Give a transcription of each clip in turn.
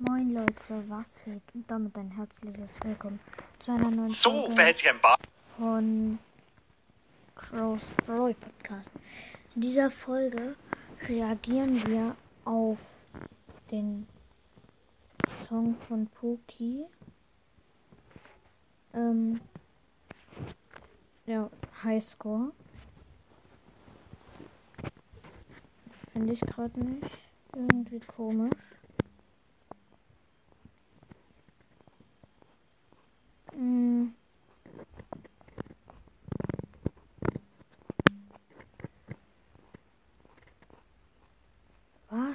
Moin Leute, was geht? Und damit ein herzliches Willkommen zu einer neuen So, Folge von Crows Brawl Podcast. In dieser Folge reagieren wir auf den Song von Poki. Ähm, ja, Highscore. Finde ich gerade nicht. Irgendwie komisch.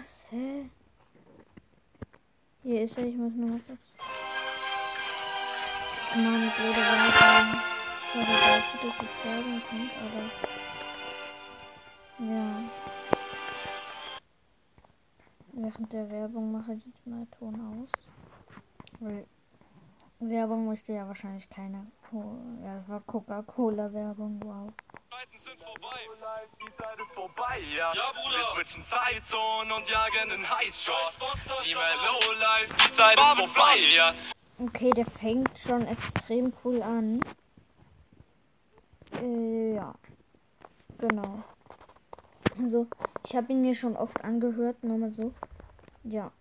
Was? Hä? Hier ist er, ich muss nur kurz. Mann, blöde Werbung. Sorry dafür, dass jetzt Werbung kommt, aber. Ja. Während der Werbung mache ich mal Ton aus. Weil Werbung möchte ja wahrscheinlich keine. Ja, das war Coca-Cola-Werbung, wow. Zeiten sind vorbei. Die Zeit ist vorbei, ja. Ja, Bruder. Wir switchen Zeitzonen und jagen den Highscore. Scheiß Boxer, Nie ist mehr doch Lowlife, die Zeit ist Marvin vorbei, Flunt. ja. Okay, der fängt schon extrem cool an. Äh, ja. Genau. Also, ich habe ihn mir schon oft angehört, nur mal so. Ja.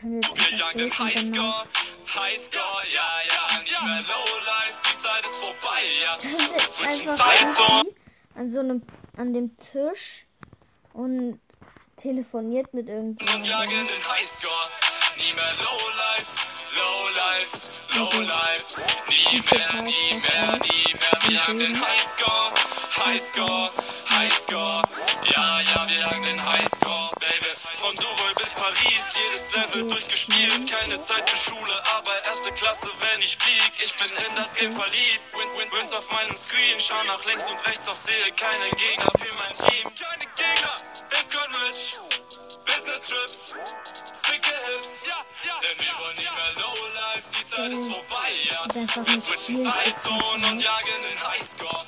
Hören wir jetzt Und. Highscore, ja, ja. Nie mehr Lowlife, die Zeit ist vorbei, ja. Zeitzonen. irgendwie an so einem, an dem Tisch und telefoniert mit Und irgendjemandem. jagen den Highscore. Nie mehr Lowlife, Lowlife, Lowlife. Nie mehr, nie mehr, nie mehr. Wir jagen den Highscore, Highscore. Paris, jedes Level durchgespielt. Keine Zeit für Schule, aber erste Klasse, wenn ich flieg. Ich bin in das Game verliebt. Win, win, wins auf meinem Screen. Schau nach links und rechts, doch sehe keine Gegner für mein Team. Keine Gegner, Bitcoin rich. Business Trips, sicke Hips, ja, ja, denn wir wollen nicht mehr Lowlife, die Zeit ist vorbei, ja. Wir switchen Zeitzonen und jagen den Highscore.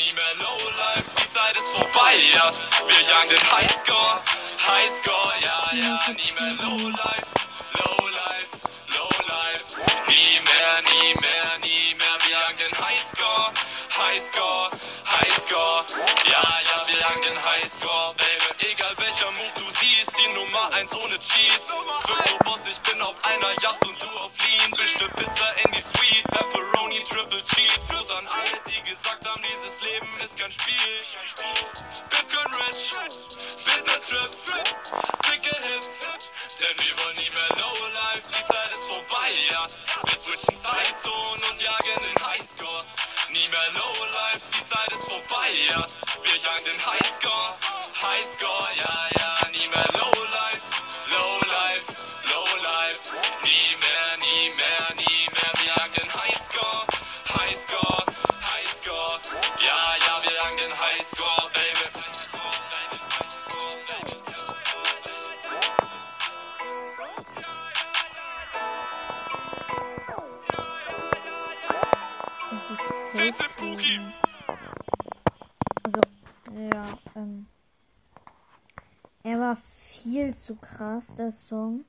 Nie mehr Lowlife, die Zeit ist vorbei, ja. Wir jagen den Highscore, Highscore, ja, ja. Nie mehr Lowlife, Lowlife, Lowlife. Nie mehr, nie mehr, nie mehr. Wir jagen den Highscore, Highscore. Siehst, die Nummer 1 ohne Cheats. Krypto-Boss, ich bin auf einer Yacht und du auf Lean. Bischte Pizza in die Suite, Pepperoni, Triple Cheese. Gruß an alle, die gesagt haben, dieses Leben ist kein Spiel. Bitcoin rich, Business Trips, sicke Hips. Denn wir wollen nie mehr Lowlife, die Zeit ist vorbei, ja. Wir switchen Zeitzonen und jagen den Highscore. Nie mehr Lowlife, die Zeit ist vorbei, ja. Wir jagen den Highscore, Highscore, ja, ja. Nie mehr Lowlife, Lowlife, Lowlife. Nie mehr, nie mehr, nie mehr. Wir jagen den Highscore, Highscore, Highscore. Ja, ja, wir jagen den Highscore, Baby. Das ist CC fake. Puki. Also, ja, ähm. Er war viel zu krass, der Song.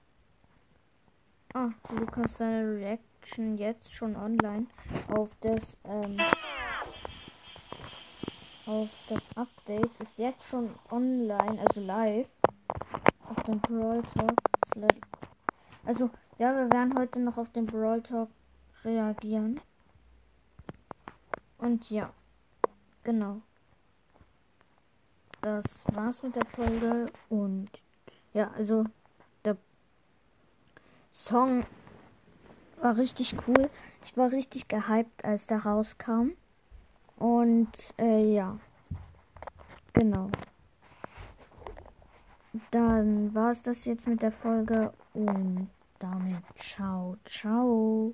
Ah, Lukas seine Reaction jetzt schon online auf das, ähm, auf das Update ist jetzt schon online, also live auf dem Brawl Talk. Also, ja, wir werden heute noch auf den Brawl Talk reagieren. Und ja, genau. Das war's mit der Folge und ja, also der Song war richtig cool. Ich war richtig gehypt, als der rauskam. Und äh, ja, genau. Dann war's das jetzt mit der Folge und damit ciao, ciao.